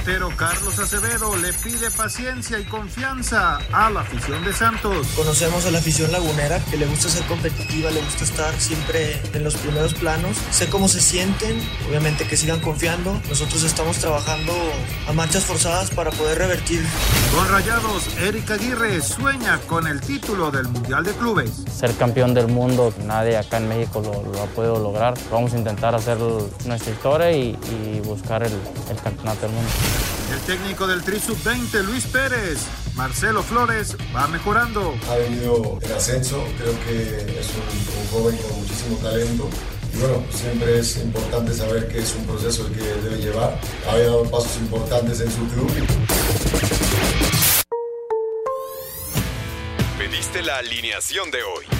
portero Carlos Acevedo le pide paciencia y confianza a la afición de Santos. Conocemos a la afición lagunera que le gusta ser competitiva, le gusta estar siempre en los primeros planos. Sé cómo se sienten, obviamente que sigan confiando. Nosotros estamos trabajando a marchas forzadas para poder revertir. Con Rayados, Erika Aguirre sueña con el título del Mundial de Clubes. Ser campeón del mundo, nadie acá en México lo, lo ha podido lograr. Vamos a intentar hacer nuestra historia y, y buscar el, el campeonato del mundo. El técnico del Tri Sub-20, Luis Pérez, Marcelo Flores, va mejorando. Ha venido en ascenso, creo que es un, un joven con muchísimo talento. Y bueno, siempre es importante saber que es un proceso el que debe llevar. Ha dado pasos importantes en su club. Pediste la alineación de hoy.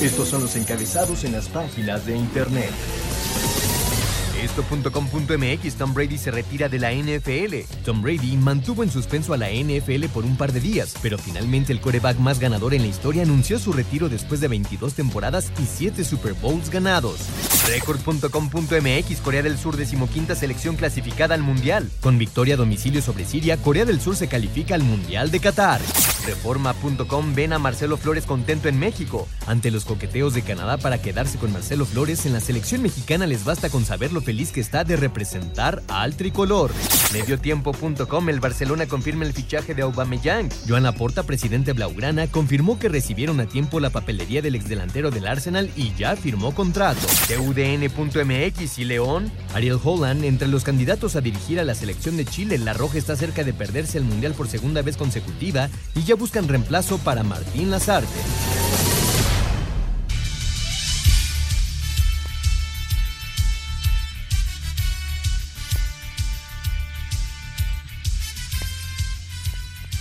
Estos son los encabezados en las páginas de internet. Esto.com.mx Tom Brady se retira de la NFL. Tom Brady mantuvo en suspenso a la NFL por un par de días, pero finalmente el coreback más ganador en la historia anunció su retiro después de 22 temporadas y 7 Super Bowls ganados. Record.com.mx Corea del Sur decimoquinta selección clasificada al Mundial. Con victoria a domicilio sobre Siria, Corea del Sur se califica al Mundial de Qatar. Reforma.com ven a Marcelo Flores contento en México. Ante los coqueteos de Canadá para quedarse con Marcelo Flores, en la selección mexicana les basta con saber lo feliz que está de representar al tricolor. Mediotiempo.com el Barcelona confirma el fichaje de Aubameyang. Joan Laporta, presidente Blaugrana, confirmó que recibieron a tiempo la papelería del exdelantero del Arsenal y ya firmó contrato. TUDN.mx y León, Ariel Holland entre los candidatos a dirigir a la selección de Chile. La Roja está cerca de perderse el Mundial por segunda vez consecutiva y ya buscan reemplazo para Martín Lazarte.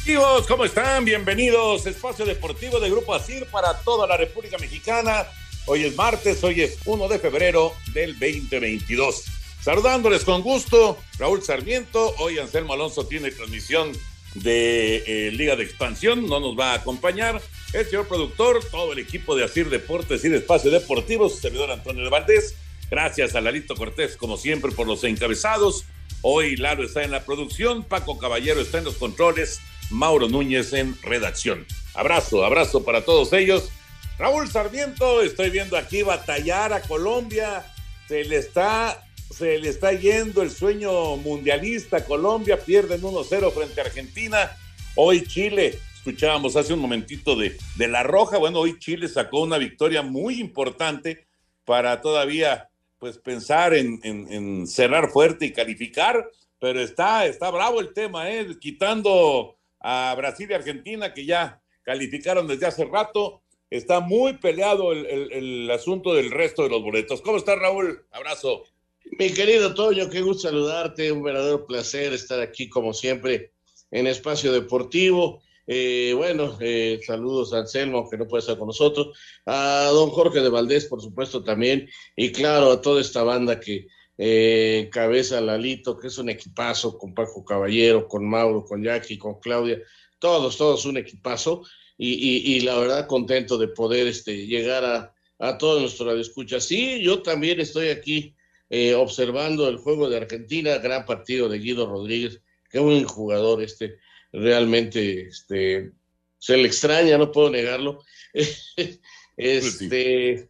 Amigos, ¿cómo están? Bienvenidos. Espacio Deportivo de Grupo ASIR para toda la República Mexicana. Hoy es martes, hoy es 1 de febrero del 2022. Saludándoles con gusto, Raúl Sarmiento. Hoy Anselmo Alonso tiene transmisión de eh, Liga de Expansión, no nos va a acompañar. El señor productor, todo el equipo de Asir Deportes y de Espacio Deportivo, su servidor Antonio de Valdés. Gracias a Lalito Cortés, como siempre, por los encabezados. Hoy Lalo está en la producción, Paco Caballero está en los controles, Mauro Núñez en redacción. Abrazo, abrazo para todos ellos. Raúl Sarmiento, estoy viendo aquí batallar a Colombia. Se le está, se le está yendo el sueño mundialista. Colombia pierden 1-0 frente a Argentina. Hoy Chile, escuchábamos hace un momentito de, de La Roja. Bueno, hoy Chile sacó una victoria muy importante para todavía pues pensar en, en, en cerrar fuerte y calificar. Pero está, está bravo el tema, ¿eh? quitando a Brasil y Argentina, que ya calificaron desde hace rato. Está muy peleado el, el, el, asunto del resto de los boletos. ¿Cómo está Raúl? Abrazo. Mi querido Toño, qué gusto saludarte. Un verdadero placer estar aquí, como siempre, en Espacio Deportivo. Eh, bueno, eh, saludos a Anselmo, que no puede estar con nosotros, a don Jorge de Valdés, por supuesto, también, y claro, a toda esta banda que eh, cabeza Lalito, que es un equipazo, con Paco Caballero, con Mauro, con Jackie, con Claudia, todos, todos un equipazo, y, la verdad contento de poder este, llegar a, a todos nuestros radioescuchas. Sí, yo también estoy aquí eh, observando el juego de Argentina, gran partido de Guido Rodríguez, qué buen jugador este, realmente este, se le extraña, no puedo negarlo. este,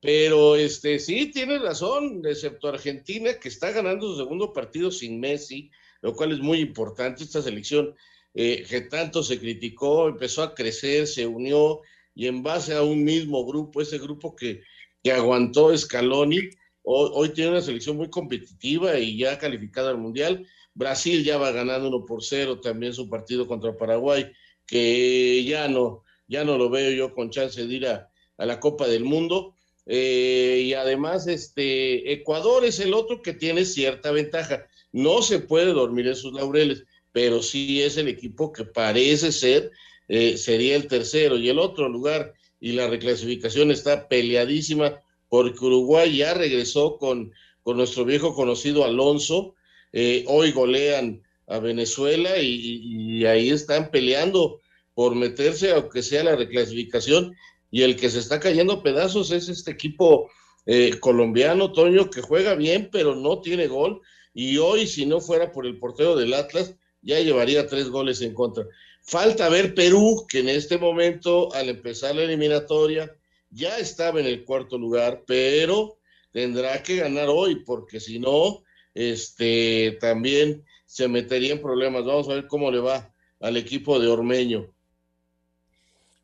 pero este, sí, tiene razón, excepto Argentina, que está ganando su segundo partido sin Messi, lo cual es muy importante. Esta selección eh, que tanto se criticó, empezó a crecer, se unió y en base a un mismo grupo, ese grupo que, que aguantó Scaloni, hoy, tiene una selección muy competitiva y ya calificada al Mundial. Brasil ya va ganando uno por cero también su partido contra Paraguay, que ya no, ya no lo veo yo con chance de ir a, a la Copa del Mundo. eh, y además este Ecuador es el otro que tiene cierta ventaja. No se puede dormir en sus laureles, pero sí es el equipo que parece ser, eh, sería el tercero y el otro lugar y la reclasificación está peleadísima porque Uruguay ya regresó con, con nuestro viejo conocido Alonso, eh, hoy golean a Venezuela y, ahí están peleando por meterse, aunque sea la reclasificación, y el que se está cayendo pedazos es este equipo eh, colombiano, Toño, que juega bien, pero no tiene gol, y hoy, si no fuera por el portero del Atlas, ya llevaría tres goles en contra. Falta ver Perú, que en este momento, al empezar la eliminatoria, ya estaba en el cuarto lugar, pero tendrá que ganar hoy, porque si no, este, también se metería en problemas. Vamos a ver cómo le va al equipo de Ormeño.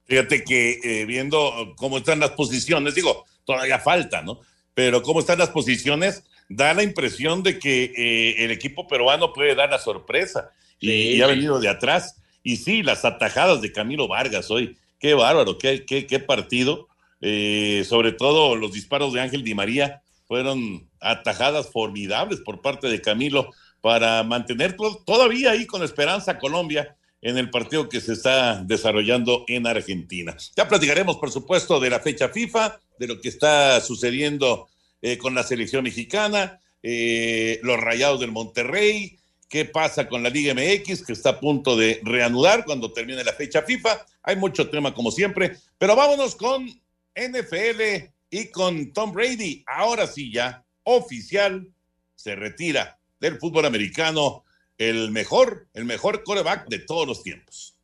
Fíjate que eh, viendo cómo están las posiciones, digo, todavía falta, ¿no? Pero cómo están las posiciones, da la impresión de que eh, el equipo peruano puede dar la sorpresa y, ha venido de atrás. Y sí, las atajadas de Camilo Vargas hoy, qué bárbaro, qué, qué, qué partido. Eh, sobre todo los disparos de Ángel Di María fueron atajadas formidables por parte de Camilo para mantener todavía ahí con esperanza Colombia en el partido que se está desarrollando en Argentina. Ya platicaremos, por supuesto, de la fecha FIFA, de lo que está sucediendo eh, con la selección mexicana, eh, los rayados del Monterrey, qué pasa con la Liga MX, que está a punto de reanudar cuando termine la fecha FIFA. Hay mucho tema, como siempre, pero vámonos con NFL y con Tom Brady. Ahora sí, ya oficial, se retira del fútbol americano el mejor, el mejor coreback de todos los tiempos.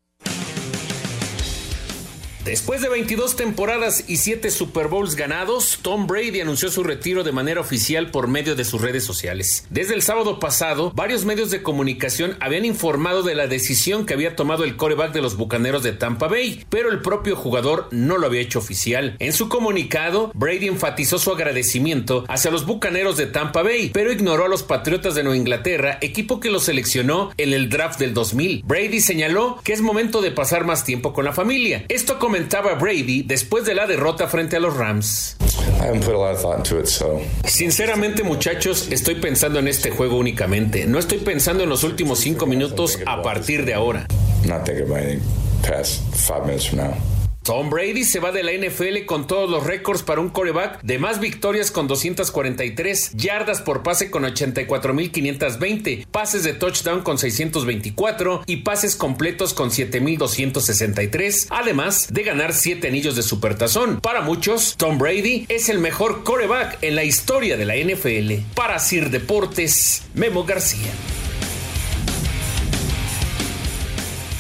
Después de 22 temporadas y 7 Super Bowls ganados, Tom Brady anunció su retiro de manera oficial por medio de sus redes sociales. Desde el sábado pasado, varios medios de comunicación habían informado de la decisión que había tomado el coreback de los Bucaneros de Tampa Bay, pero el propio jugador no lo había hecho oficial. En su comunicado, Brady enfatizó su agradecimiento hacia los Bucaneros de Tampa Bay, pero ignoró a los Patriotas de Nueva Inglaterra, equipo que lo seleccionó en el draft del 2000. Brady señaló que es momento de pasar más tiempo con la familia. Esto comentaba Brady después de la derrota frente a los Rams. Sinceramente muchachos, estoy pensando en este juego únicamente. No estoy pensando en los últimos cinco minutos a partir de ahora. Tom Brady se va de la NFL con todos los récords para un coreback de más victorias con 243, yardas por pase con 84.520, pases de touchdown con 624 y pases completos con 7.263, además de ganar 7 anillos de supertazón. Para muchos, Tom Brady es el mejor coreback en la historia de la NFL. Para Sir Deportes, Memo García.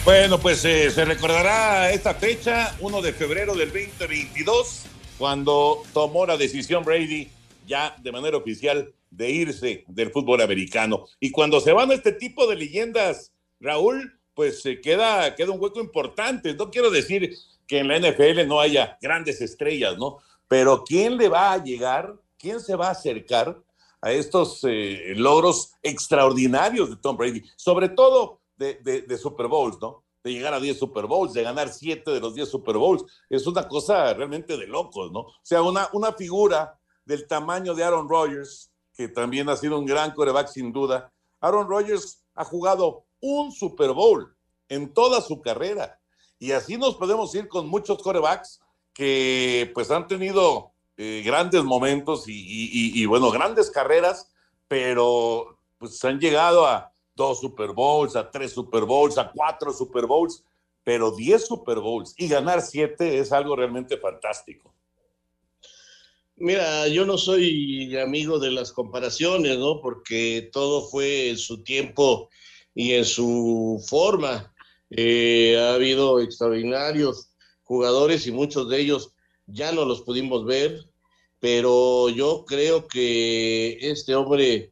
Bueno, pues eh, se recordará esta fecha, 1 de febrero del 2022, cuando tomó la decisión Brady ya de manera oficial de irse del fútbol americano. Y cuando se van este tipo de leyendas, Raúl, pues se queda, queda un hueco importante. No quiero decir que en la NFL no haya grandes estrellas, ¿no? Pero ¿quién le va a llegar? ¿Quién se va a acercar a estos eh, logros extraordinarios de Tom Brady? Sobre todo de, Super Bowls, ¿no? De llegar a 10 Super Bowls, de ganar 7 de los 10 Super Bowls. Es una cosa realmente de locos, ¿no? O sea, una, una figura del tamaño de Aaron Rodgers, que también ha sido un gran coreback sin duda. Aaron Rodgers ha jugado un Super Bowl en toda su carrera. Y así nos podemos ir con muchos corebacks que pues han tenido eh, grandes momentos y, y, bueno, grandes carreras, pero pues han llegado a, dos Super Bowls, a tres Super Bowls, a cuatro Super Bowls, pero diez Super Bowls y ganar siete es algo realmente fantástico. Mira, yo no soy amigo de las comparaciones, ¿no? Porque todo fue en su tiempo y en su forma. Eh, ha habido extraordinarios jugadores y muchos de ellos ya no los pudimos ver, pero yo creo que este hombre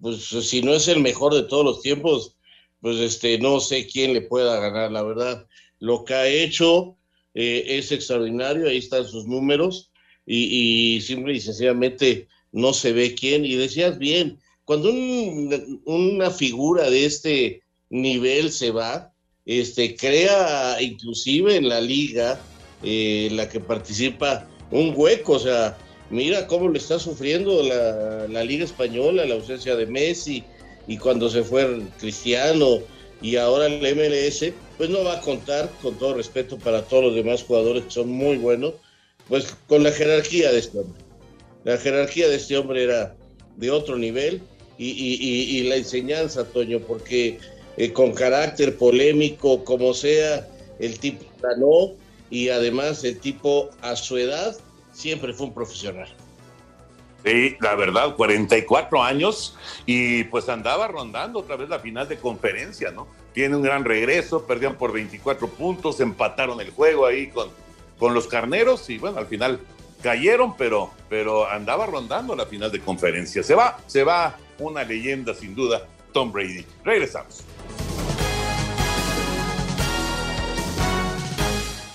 pues si no es el mejor de todos los tiempos, pues este, no sé quién le pueda ganar, la verdad. Lo que ha hecho eh, es extraordinario, ahí están sus números, y, y, simple y sencillamente no se ve quién. Y decías bien, cuando una figura de este nivel se va, este, crea inclusive en la liga, eh, la que participa, un hueco, o sea, mira cómo le está sufriendo la, la Liga Española, la ausencia de Messi y cuando se fue Cristiano y ahora el MLS, pues no va a contar, con todo respeto para todos los demás jugadores que son muy buenos, pues con la jerarquía de este hombre. La jerarquía de este hombre era de otro nivel y, la enseñanza, Toño, porque eh, con carácter polémico, como sea, el tipo ganó y además el tipo a su edad siempre fue un profesional. Sí, la verdad, 44 años y pues andaba rondando otra vez la final de conferencia, ¿no? Tiene un gran regreso, perdieron por 24 puntos, empataron el juego ahí con, con los carneros y bueno, al final cayeron, pero, pero andaba rondando la final de conferencia. Se va, se va una leyenda sin duda, Tom Brady. Regresamos.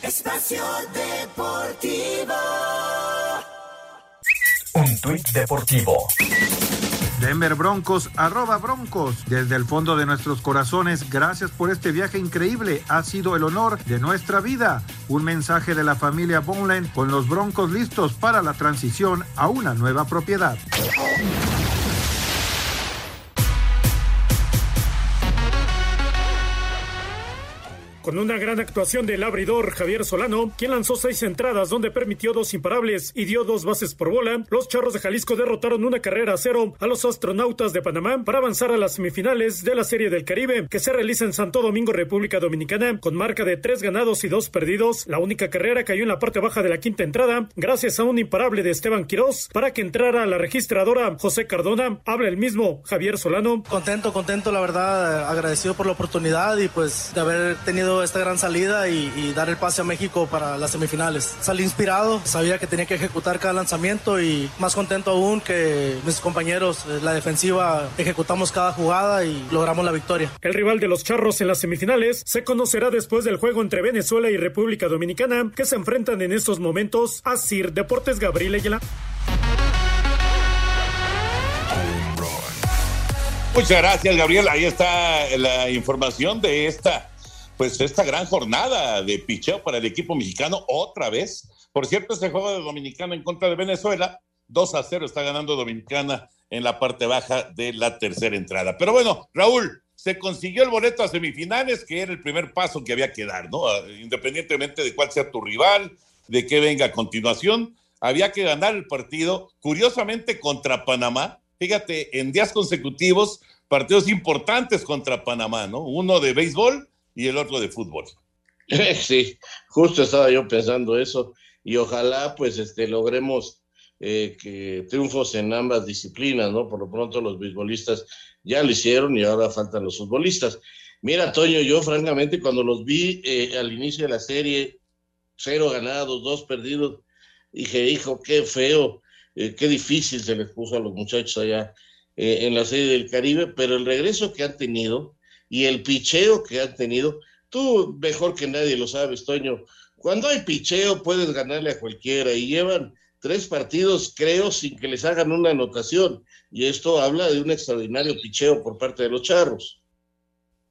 Espacio Deportivo. Un tuit deportivo. Denver Broncos, arroba Broncos. Desde el fondo de nuestros corazones, gracias por este viaje increíble. Ha sido el honor de nuestra vida. Un mensaje de la familia Boneland con los Broncos listos para la transición a una nueva propiedad. Con una gran actuación del abridor Javier Solano, quien lanzó seis entradas donde permitió dos imparables y dio dos bases por bola, los Charros de Jalisco derrotaron una carrera a cero a los astronautas de Panamá para avanzar a las semifinales de la Serie del Caribe, que se realiza en Santo Domingo, República Dominicana, con marca de tres ganados y dos perdidos. La única carrera cayó en la parte baja de la quinta entrada, gracias a un imparable de Esteban Quirós para que entrara la registradora José Cardona. Habla el mismo Javier Solano. Contento, contento, la verdad, agradecido por la oportunidad y pues de haber tenido esta gran salida y, dar el pase a México para las semifinales. Salí inspirado, sabía que tenía que ejecutar cada lanzamiento y más contento aún que mis compañeros, la defensiva, ejecutamos cada jugada y logramos la victoria. El rival de los Charros en las semifinales se conocerá después del juego entre Venezuela y República Dominicana que se enfrentan en estos momentos a Sir Deportes Gabriel Ayala. Muchas gracias, Gabriel. Ahí está la información de esta pues esta gran jornada de picheo para el equipo mexicano otra vez. Por cierto, ese juego de Dominicana en contra de Venezuela, 2 a 0 está ganando Dominicana en la parte baja de la tercera entrada. Pero bueno, Raúl, se consiguió el boleto a semifinales, que era el primer paso que había que dar, ¿no? Ah, independientemente de cuál sea tu rival, de qué venga a continuación, había que ganar el partido, curiosamente contra Panamá. Fíjate, en días consecutivos, partidos importantes contra Panamá, ¿no? Uno de béisbol y el otro de fútbol. Sí, justo estaba yo pensando eso y ojalá pues este logremos eh, triunfos en ambas disciplinas, ¿no? Por lo pronto los beisbolistas ya lo hicieron y ahora faltan los futbolistas. Mira, Toño, yo francamente cuando los vi eh, al inicio de la serie, cero ganados, dos perdidos, dije, hijo, qué feo, eh, qué difícil se les puso a los muchachos allá en la serie del Caribe, pero el regreso que han tenido, y el picheo que han tenido. Tú mejor que nadie lo sabes, Toño. Cuando hay picheo puedes ganarle a cualquiera y llevan tres partidos, creo, sin que les hagan una anotación. Y esto habla de un extraordinario picheo por parte de los charros.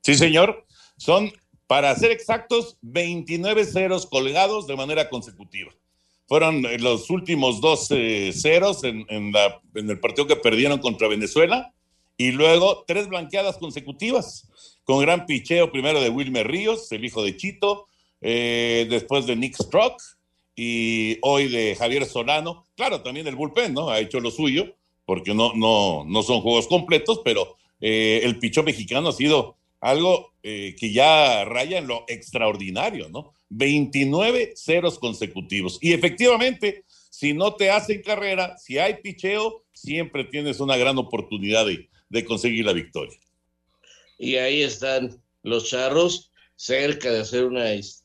Sí, señor. Son, para ser exactos, 29 ceros colgados de manera consecutiva. Fueron eh, los últimos dos ceros en, en el partido que perdieron contra Venezuela y luego tres blanqueadas consecutivas con gran picheo primero de Wilmer Ríos, el hijo de Chito, eh, después de Nick Strock y hoy de Javier Solano. Claro, también el bullpen, ¿no? Ha hecho lo suyo, porque no, no, no son juegos completos, pero eh, el pichón mexicano ha sido algo eh, que ya raya en lo extraordinario, ¿no? 29 ceros consecutivos. Y efectivamente, si no te hacen carrera, si hay picheo, siempre tienes una gran oportunidad de, de conseguir la victoria y ahí están los charros cerca de hacer una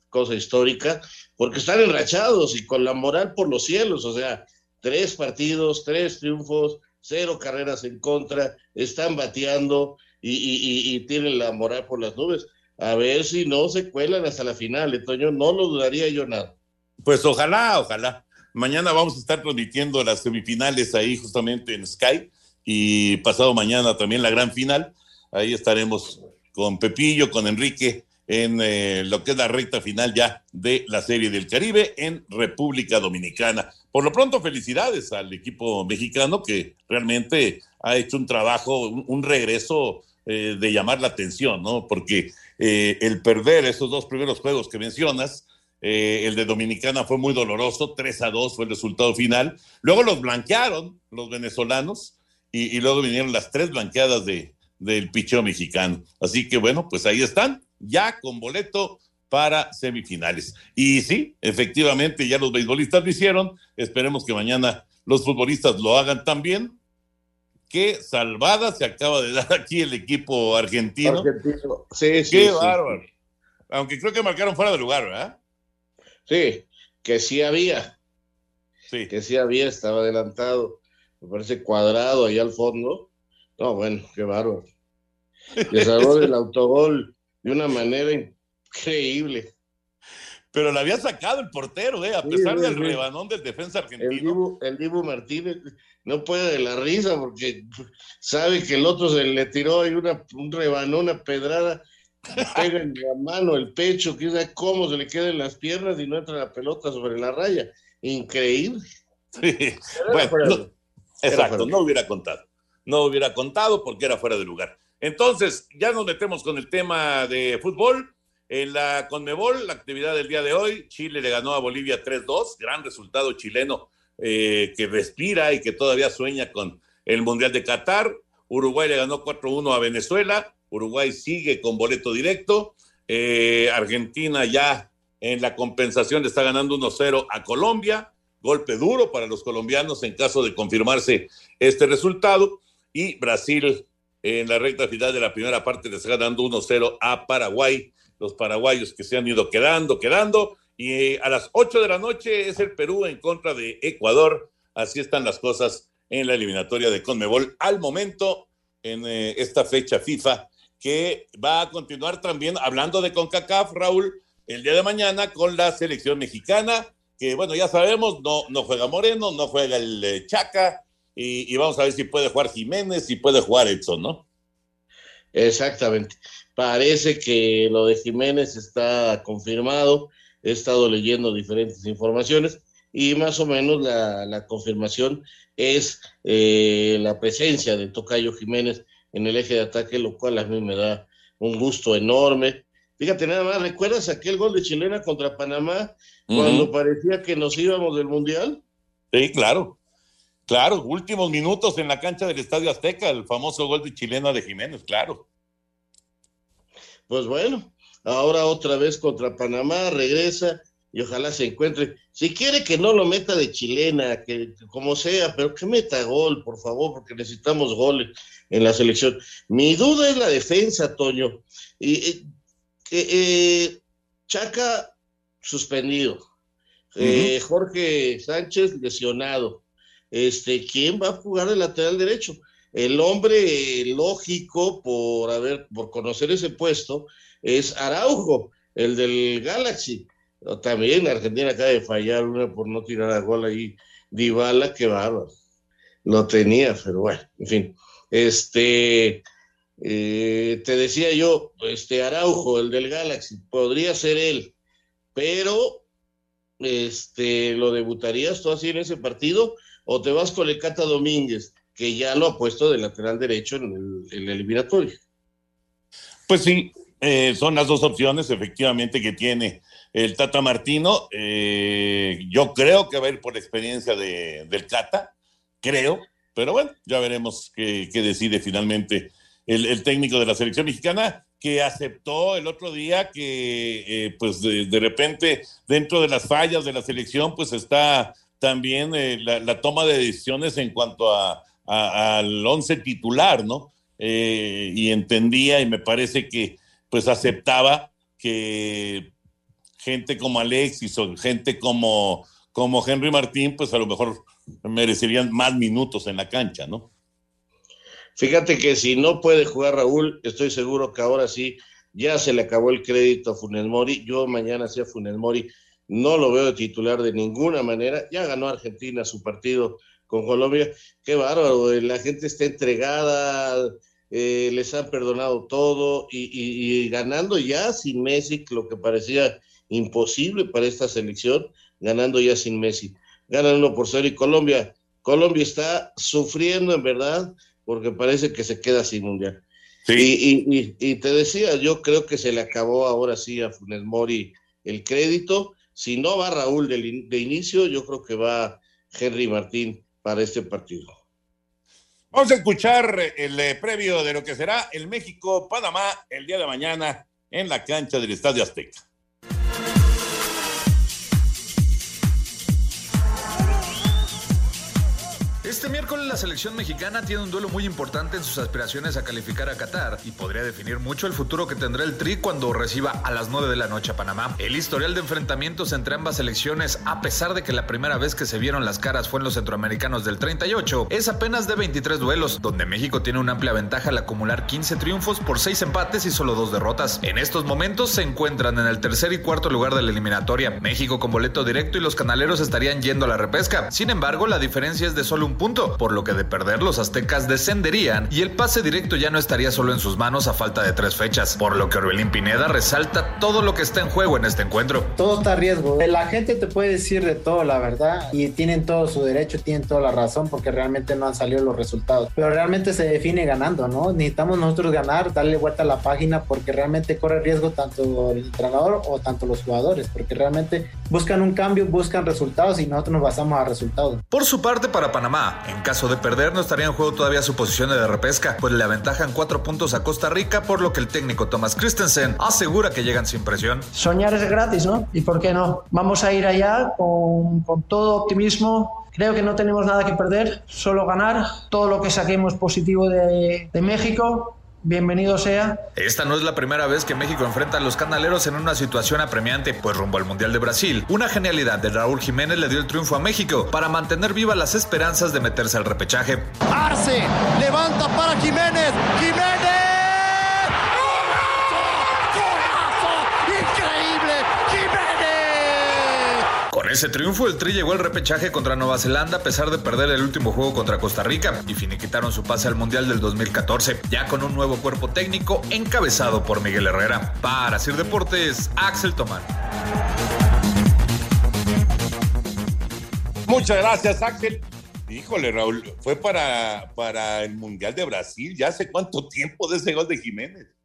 cosa histórica, porque están enrachados y con la moral por los cielos, o sea, tres partidos, tres triunfos, cero carreras en contra, están bateando y, tienen la moral por las nubes. A ver si no se cuelan hasta la final, Antonio, no lo dudaría yo nada. Pues ojalá, ojalá. Mañana vamos a estar transmitiendo las semifinales ahí justamente en Sky y pasado mañana también la gran final ahí estaremos con Pepillo, con Enrique en eh, lo que es la recta final ya de la Serie del Caribe en República Dominicana. Por lo pronto, felicidades al equipo mexicano que realmente ha hecho un trabajo, un, regreso eh, de llamar la atención, ¿no? Porque eh, el perder esos dos primeros juegos que mencionas, el de Dominicana fue muy doloroso, 3 a 2 fue el resultado final. Luego los blanquearon los venezolanos y, y luego vinieron las tres blanqueadas de, del picheo mexicano. Así que bueno, pues ahí están ya con boleto para semifinales. Y sí, efectivamente, ya los beisbolistas lo hicieron. Esperemos que mañana los futbolistas lo hagan también. Qué salvada se acaba de dar aquí el equipo argentino. Sí, sí. Qué bárbaro. Aunque creo que marcaron fuera de lugar, ¿verdad? Sí, que sí había. Sí. Que sí había, estaba adelantado. Me parece cuadrado ahí al fondo. No, bueno, qué bárbaro. Le salvó del autogol de una manera increíble. Pero la había sacado el portero, ¿eh? a pesar del rebanón del defensa argentino. El Dibu, Martínez no puede de la risa porque sabe que el otro se le tiró ahí una, un rebanón, una pedrada, pega en la mano, el pecho, que sabe cómo se le quedan las piernas y no entra la pelota sobre la raya. Increíble. Bueno, exacto, no hubiera contado. No hubiera contado porque era fuera de lugar. Entonces, ya nos metemos con el tema de fútbol. En la Conmebol, la actividad del día de hoy, Chile le ganó a Bolivia 3-2, gran resultado chileno eh, que respira y que todavía sueña con el Mundial de Qatar. Uruguay le ganó 4-1 a Venezuela, Uruguay sigue con boleto directo. Eh, Argentina ya en la compensación le está ganando 1-0 a Colombia, golpe duro para los colombianos en caso de confirmarse este resultado. Y Brasil en la recta final de la primera parte le está dando 1-0 a Paraguay. Los paraguayos que se han ido quedando, quedando. Y eh, a las 8 de la noche es el Perú en contra de Ecuador. Así están las cosas en la eliminatoria de Conmebol al momento en eh, esta fecha FIFA que va a continuar también hablando de CONCACAF, Raúl, el día de mañana con la selección mexicana, que bueno, ya sabemos, no, no juega Moreno, no juega el eh, Chaca, y, vamos a ver si puede jugar Jiménez, y puede jugar Edson, ¿no? Exactamente. Parece que lo de Jiménez está confirmado. He estado leyendo diferentes informaciones y más o menos la, confirmación es eh, la presencia de Tocayo Jiménez en el eje de ataque, lo cual a mí me da un gusto enorme. Fíjate, nada más, ¿recuerdas aquel gol de chilena contra Panamá cuando parecía que nos íbamos del Mundial? Sí, claro. Claro, últimos minutos en la cancha del Estadio Azteca, el famoso gol de chilena de Jiménez, claro. Pues bueno, ahora otra vez contra Panamá, regresa y ojalá se encuentre. Si quiere que no lo meta de chilena, que, como sea, pero que meta gol, por favor, porque necesitamos goles en la selección. Mi duda es la defensa, Toño. Y, eh, Chaca suspendido. Eh, Jorge Sánchez lesionado este, ¿quién va a jugar el lateral derecho? El hombre lógico por haber, por conocer ese puesto es Araujo, el del Galaxy. También Argentina acaba de fallar una por no tirar a gol ahí. Dybala, qué bárbaro. Lo tenía, pero bueno, en fin. Este, eh, te decía yo, este Araujo, el del Galaxy, podría ser él, pero este, ¿lo debutarías tú así en ese partido? O te vas con el Cata Domínguez, que ya lo ha puesto de lateral derecho en el, eliminatorio. Pues sí, eh, son las dos opciones efectivamente que tiene el Tata Martino. Eh, yo creo que va a ir por experiencia de, del Cata, creo, pero bueno, ya veremos qué, decide finalmente el, técnico de la selección mexicana que aceptó el otro día que eh, pues de, de, repente dentro de las fallas de la selección pues está también eh, la, toma de decisiones en cuanto a, al once titular, ¿no? Eh, y entendía y me parece que pues aceptaba que gente como Alexis o gente como, como Henry Martín, pues a lo mejor merecerían más minutos en la cancha, ¿no? Fíjate que si no puede jugar Raúl, estoy seguro que ahora sí ya se le acabó el crédito a Funes Mori. Yo mañana sea Funes Mori no lo veo de titular de ninguna manera. Ya ganó Argentina su partido con Colombia. Qué bárbaro, la gente está entregada, eh, les han perdonado todo y, ganando ya sin Messi, lo que parecía imposible para esta selección, ganando ya sin Messi. Ganan uno por cero y Colombia. Colombia está sufriendo en verdad porque parece que se queda sin mundial. Y, y, te decía, yo creo que se le acabó ahora sí a Funes Mori el crédito. Si no va Raúl de, inicio, yo creo que va Henry Martín para este partido. Vamos a escuchar el eh, previo de lo que será el México-Panamá el día de mañana en la cancha del Estadio Azteca. Este miércoles la selección mexicana tiene un duelo muy importante en sus aspiraciones a calificar a Qatar y podría definir mucho el futuro que tendrá el Tri cuando reciba a las 9 de la noche a Panamá. El historial de enfrentamientos entre ambas selecciones, a pesar de que la primera vez que se vieron las caras fue en los centroamericanos del 38, es apenas de 23 duelos, donde México tiene una amplia ventaja al acumular 15 triunfos por 6 empates y solo 2 derrotas. En estos momentos se encuentran en el tercer y cuarto lugar de la eliminatoria. México con boleto directo y los canaleros estarían yendo a la repesca. Sin embargo, la diferencia es de solo un punto, por lo que de perder los aztecas descenderían y el pase directo ya no estaría solo en sus manos a falta de tres fechas, por lo que Orbelín Pineda resalta todo lo que está en juego en este encuentro. Todo está a riesgo. La gente te puede decir de todo, la verdad, y tienen todo su derecho, tienen toda la razón porque realmente no han salido los resultados. Pero realmente se define ganando, ¿no? Necesitamos nosotros ganar, darle vuelta a la página porque realmente corre riesgo tanto el entrenador o tanto los jugadores, porque realmente buscan un cambio, buscan resultados y nosotros nos basamos a resultados. Por su parte, para Panamá, en caso de perder, no estaría en juego todavía su posición de repesca, pues le aventajan cuatro puntos a Costa Rica, por lo que el técnico Thomas Christensen asegura que llegan sin presión. Soñar es gratis, ¿no? ¿Y por qué no? Vamos a ir allá con, con todo optimismo, Creo que no tenemos nada que perder, solo ganar. Todo lo que saquemos positivo de, de México bienvenido sea. Esta no es la primera vez que México enfrenta a los canaleros en una situación apremiante, pues rumbo al Mundial de Brasil, una genialidad de Raúl Jiménez le dio el triunfo a México para mantener vivas las esperanzas de meterse al repechaje. Arce levanta para Jiménez, Jiménez. Con ese triunfo, el Tri llegó al repechaje contra Nueva Zelanda a pesar de perder el último juego contra Costa Rica y finiquitaron su pase al Mundial del 2014, ya con un nuevo cuerpo técnico encabezado por Miguel Herrera. Para Sir Deportes, Axel Tomán. Muchas gracias, Axel. Híjole, Raúl, fue para, para el Mundial de Brasil. ¿Ya hace cuánto tiempo de ese gol de Jiménez?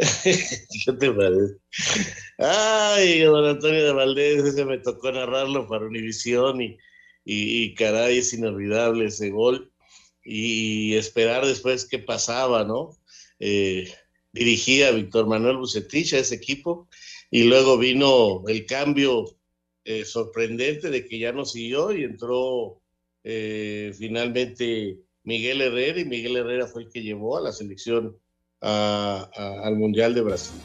¿Qué te parece? Ay, don Antonio de Valdés, ese me tocó narrarlo para Univisión y, y, caray, es inolvidable ese gol. Y esperar después qué pasaba, ¿no? Eh, dirigía a Víctor Manuel Bucetich a ese equipo y luego vino el cambio eh, sorprendente de que ya no siguió y entró eh, finalmente Miguel Herrera y Miguel Herrera fue el que llevó a la selección al Mundial de Brasil.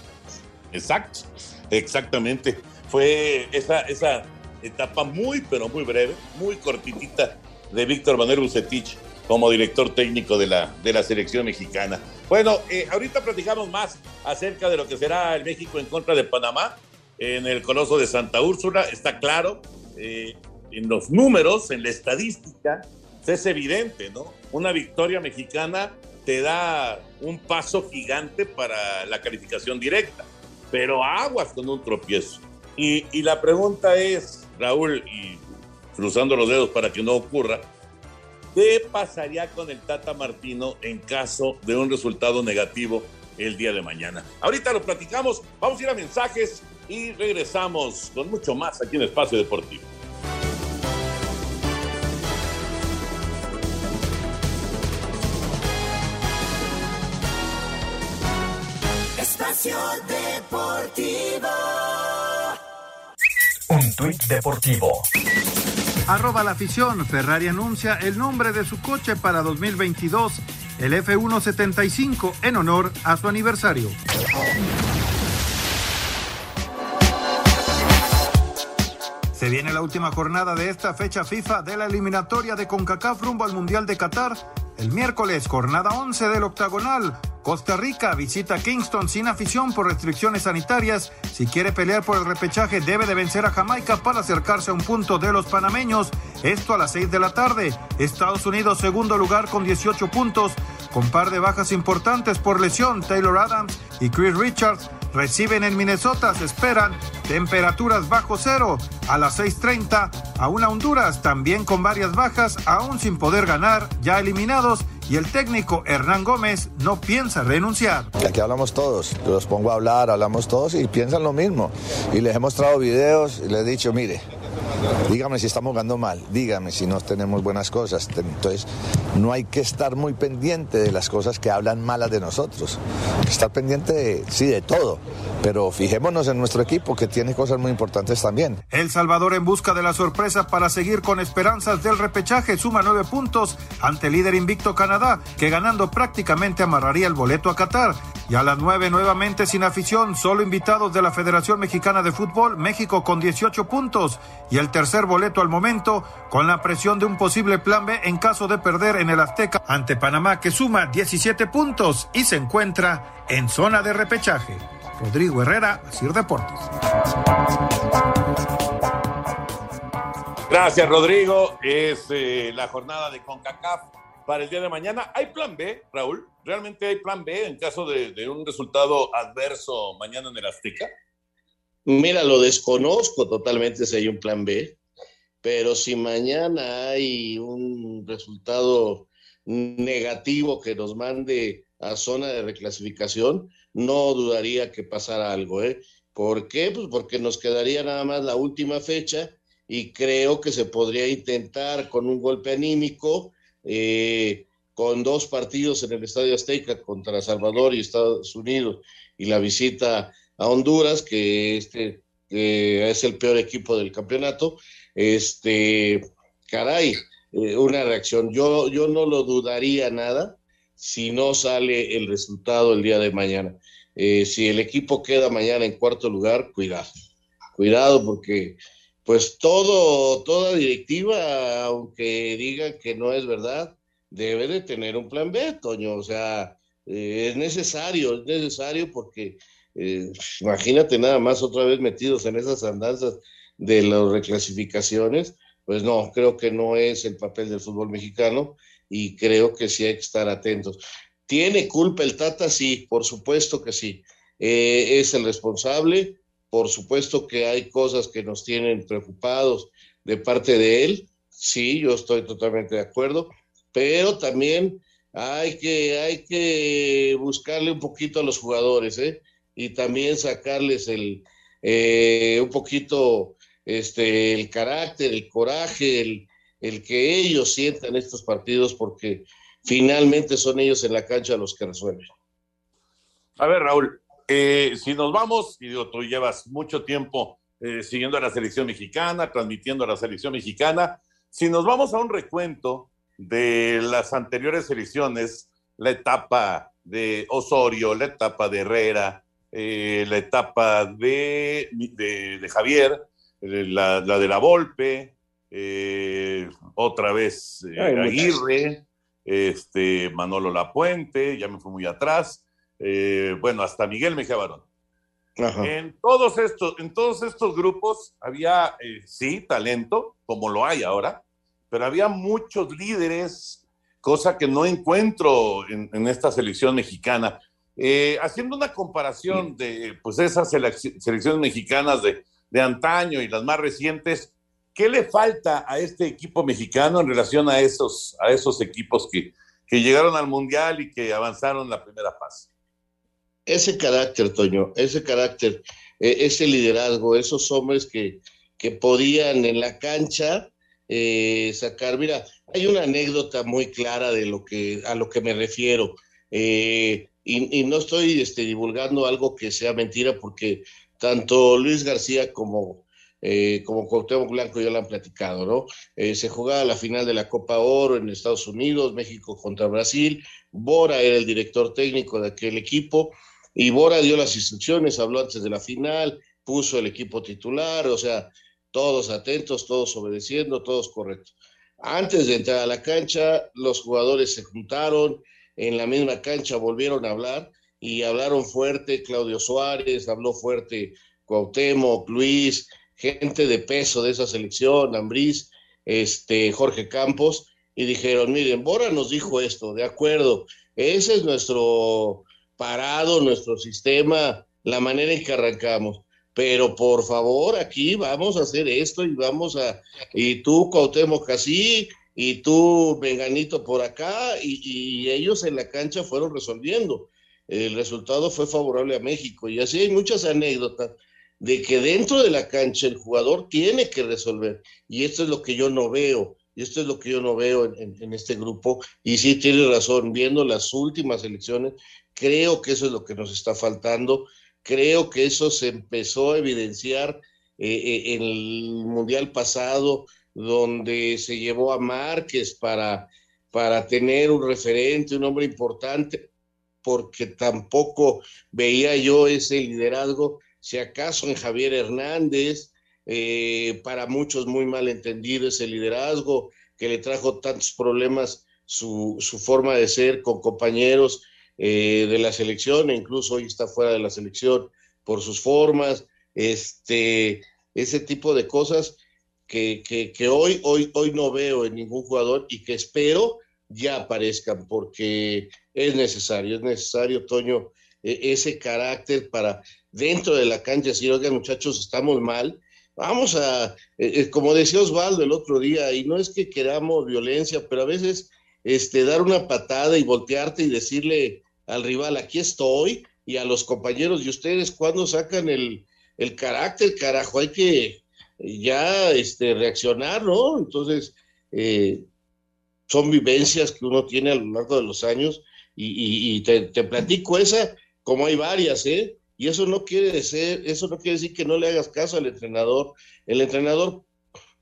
Exacto, exactamente. Fue esa, esa etapa muy, pero muy breve, muy cortitita de Víctor Manuel Bucetich como director técnico de la, de la selección mexicana. Bueno, eh, ahorita platicamos más acerca de lo que será el México en contra de Panamá en el Coloso de Santa Úrsula. Está claro, eh, en los números, en la estadística, es evidente, ¿no? Una victoria mexicana te da un paso gigante para la calificación directa, pero aguas con un tropiezo. Y, la pregunta es, Raúl, y cruzando los dedos para que no ocurra, ¿qué pasaría con el Tata Martino en caso de un resultado negativo el día de mañana? Ahorita lo platicamos, vamos a ir a mensajes y regresamos con mucho más aquí en Espacio Deportivo. Deportivo. Un tuit deportivo. Arroba la afición. Ferrari anuncia el nombre de su coche para 2022, el F175, en honor a su aniversario. Se viene la última jornada de esta fecha FIFA de la eliminatoria de CONCACAF rumbo al Mundial de Qatar. El miércoles, jornada 11 del octagonal. Costa Rica visita Kingston sin afición por restricciones sanitarias. Si quiere pelear por el repechaje debe de vencer a Jamaica para acercarse a un punto de los panameños. Esto a las 6 de la tarde. Estados Unidos segundo lugar con 18 puntos. con par de bajas importantes por lesión, Taylor Adams y Chris Richards reciben en Minnesota, se esperan temperaturas bajo cero a las 6.30 a una Honduras también con varias bajas, aún sin poder ganar, ya eliminados y el técnico Hernán Gómez no piensa renunciar. Aquí hablamos todos, los pongo a hablar, hablamos todos y piensan lo mismo. Y les he mostrado videos y les he dicho, mire, dígame si estamos jugando mal, dígame si no tenemos buenas cosas. Entonces, no hay que estar muy pendiente de las cosas que hablan malas de nosotros. Estar pendiente, sí, de todo, pero fijémonos en nuestro equipo que tiene cosas muy importantes también. El Salvador en busca de la sorpresa para seguir con esperanzas del repechaje suma nueve puntos ante el líder invicto Canadá, que ganando prácticamente amarraría el boleto a Qatar. Y a las nueve nuevamente sin afición, solo invitados de la Federación Mexicana de Fútbol, México con 18 puntos y el tercer boleto al momento con la presión de un posible plan B en caso de perder en el Azteca ante Panamá que suma 17 puntos y se encuentra en zona de repechaje. Rodrigo Herrera, Sir Deportes. Gracias, Rodrigo. Es eh, la jornada de CONCACAF para el día de mañana. ¿Hay plan B, Raúl? ¿Realmente hay plan B en caso de, de un resultado adverso mañana en el Azteca? Mira, lo desconozco totalmente si hay un plan B, pero si mañana hay un resultado negativo que nos mande a zona de reclasificación, no dudaría que pasara algo, ¿eh? ¿Por qué? Pues porque nos quedaría nada más la última fecha y creo que se podría intentar con un golpe anímico, eh, con dos partidos en el Estadio Azteca contra Salvador y Estados Unidos y la visita a Honduras, que este es el peor equipo del campeonato, este, caray, eh, una reacción. Yo, yo no lo dudaría nada si no sale el resultado el día de mañana. Eh, si el equipo queda mañana en cuarto lugar, cuidado, cuidado porque pues todo, toda directiva, aunque diga que no es verdad, debe de tener un plan B, Toño. O sea, eh, es necesario, es necesario porque eh, imagínate nada más otra vez metidos en esas andanzas de las reclasificaciones, pues no, creo que no es el papel del fútbol mexicano y creo que sí hay que estar atentos. ¿Tiene culpa el Tata? Sí, por supuesto que sí. Eh, es el responsable, por supuesto que hay cosas que nos tienen preocupados de parte de él, sí, yo estoy totalmente de acuerdo, pero también hay que, hay que buscarle un poquito a los jugadores, ¿eh? Y también sacarles el, eh, un poquito este, el carácter, el coraje, el, el que ellos sientan estos partidos, porque finalmente son ellos en la cancha los que resuelven. A ver, Raúl, eh, si nos vamos, y tú llevas mucho tiempo eh, siguiendo a la selección mexicana, transmitiendo a la selección mexicana, si nos vamos a un recuento de las anteriores elecciones, la etapa de Osorio, la etapa de Herrera, eh, la etapa de, de, de Javier, la, la, de la Volpe, otra vez Aguirre, este, Manolo Lapuente, ya me fui muy atrás, eh, bueno, hasta Miguel Mejía Barón. En todos, estos, en todos estos grupos había, eh, sí, talento, como lo hay ahora, pero había muchos líderes, cosa que no encuentro en, en esta selección mexicana. Eh, haciendo una comparación de pues, esas selecciones mexicanas de, de antaño y las más recientes, ¿qué le falta a este equipo mexicano en relación a esos, a esos equipos que, que llegaron al Mundial y que avanzaron la primera fase? Ese carácter, Toño, ese carácter, eh, ese liderazgo, esos hombres que, que podían en la cancha eh, sacar. Mira, hay una anécdota muy clara de lo que, a lo que me refiero. Eh, y, no estoy este, divulgando algo que sea mentira porque tanto Luis García como eh, como Cuauhtémoc Blanco ya lo han platicado, ¿no? Eh, se jugaba la final de la Copa Oro en Estados Unidos, México contra Brasil, Bora era el director técnico de aquel equipo y Bora dio las instrucciones, habló antes de la final, puso el equipo titular, o sea, todos atentos, todos obedeciendo, todos correctos. Antes de entrar a la cancha, los jugadores se juntaron, en la misma cancha volvieron a hablar y hablaron fuerte, Claudio Suárez, habló fuerte Cuauhtémoc, Luis, gente de peso de esa selección, Ambriz, este, Jorge Campos, y dijeron, miren, Bora nos dijo esto, de acuerdo, Ese es nuestro parado, nuestro sistema, la manera en que arrancamos. Pero por favor, aquí vamos a hacer esto y vamos a, y tú, Cuauhtémoc, así, y tú, Venganito, por acá, y, y ellos en la cancha fueron resolviendo. El resultado fue favorable a México. Y así hay muchas anécdotas de que dentro de la cancha el jugador tiene que resolver. Y esto es lo que yo no veo. Y esto es lo que yo no veo en, en, este grupo. Y sí tiene razón, viendo las últimas elecciones, creo que eso es lo que nos está faltando. Creo que eso se empezó a evidenciar eh, eh, en el Mundial pasado, donde se llevó a Márquez para, para tener un referente, un hombre importante, porque tampoco veía yo ese liderazgo, si acaso en Javier Hernández, eh, para muchos muy mal entendido ese liderazgo que le trajo tantos problemas su, su forma de ser con compañeros eh, de la selección, e incluso hoy está fuera de la selección por sus formas, este, ese tipo de cosas que, que, hoy, hoy, hoy no veo en ningún jugador y que espero ya aparezcan porque es necesario, es necesario, Toño, e, ese carácter para dentro de la cancha decir, oigan muchachos, estamos mal, vamos a, eh, como decía Osvaldo el otro día, y no es que queramos violencia, pero a veces este, dar una patada y voltearte y decirle al rival, aquí estoy, y a los compañeros y ustedes, cuando sacan el, el carácter, carajo, hay que ya este, reaccionar, ¿no? Entonces, eh, son vivencias que uno tiene a lo largo de los años y, te, platico esa, como hay varias, ¿eh? Y eso no quiere decir, eso no quiere decir que no le hagas caso al entrenador. El entrenador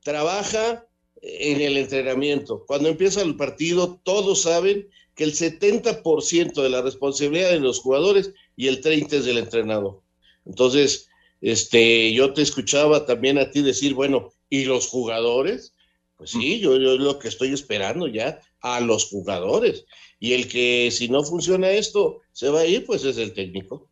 trabaja en el entrenamiento. Cuando empieza el partido, todos saben que el 70% de la responsabilidad de los jugadores y el 30% es del entrenador. Entonces, este, yo te escuchaba también a ti decir, bueno, ¿y los jugadores? Pues sí, yo, yo lo que estoy esperando ya a los jugadores. Y el que si no funciona esto, se va a ir, pues es el técnico.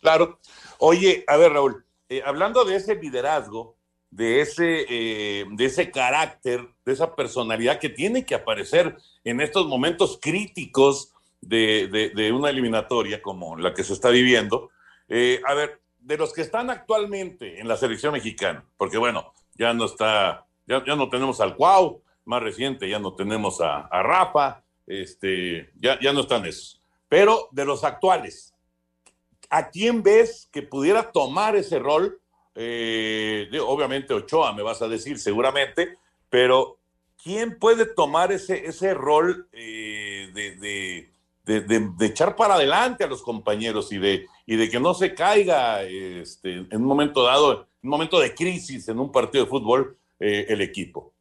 Claro. Oye, a ver, Raúl, eh, hablando de ese liderazgo, de ese, eh, de ese carácter, de esa personalidad que tiene que aparecer en estos momentos críticos de, de, de una eliminatoria como la que se está viviendo. Eh, a ver, de los que están actualmente en la selección mexicana, porque bueno, ya no está, ya, ya no tenemos al Cuau, más reciente, ya no tenemos a, Rafa, este, ya, ya no están esos. Pero de los actuales, ¿a quién ves que pudiera tomar ese rol? Eh, obviamente Ochoa, me vas a decir seguramente, pero ¿quién puede tomar ese, ese rol eh, de, de, de, echar para adelante a los compañeros y de, y de que no se caiga este, en un momento dado, en un momento de crisis en un partido de fútbol, eh, el equipo?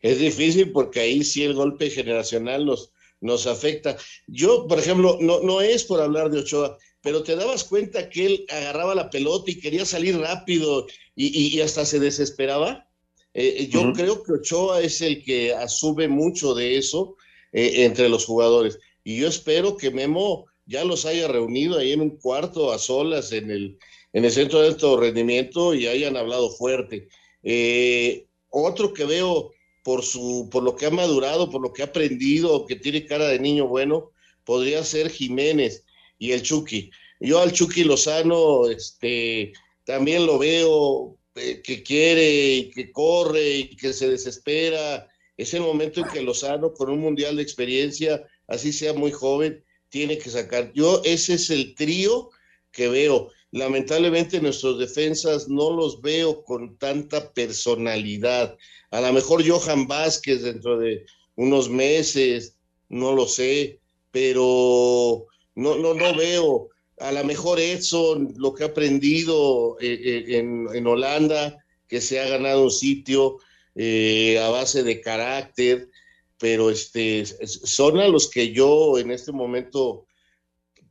Es difícil porque ahí sí el golpe generacional nos, nos afecta. Yo, por ejemplo, no, no es por hablar de Ochoa, pero te dabas cuenta que él agarraba la pelota y quería salir rápido y, y, y hasta se desesperaba. Eh, yo uh -huh. creo que Ochoa es el que asume mucho de eso eh, entre los jugadores. Y yo espero que Memo ya los haya reunido ahí en un cuarto a solas en el, en el centro de alto rendimiento y hayan hablado fuerte. Eh, otro que veo por, su, por lo que ha madurado, por lo que ha aprendido, que tiene cara de niño bueno, podría ser Jiménez y el Chucky. Yo al Chucky Lozano este, también lo veo eh, que quiere y que corre y que se desespera. Es el momento en que Lozano, con un mundial de experiencia, así sea muy joven, tiene que sacar. Yo ese es el trío que veo. Lamentablemente nuestros defensas no los veo con tanta personalidad. A lo mejor Johan Vázquez dentro de unos meses, no lo sé, pero no, no, no veo. A lo mejor Edson, lo que ha aprendido eh, eh, en, en, Holanda, que se ha ganado un sitio eh, a base de carácter, pero este, son a los que yo en este momento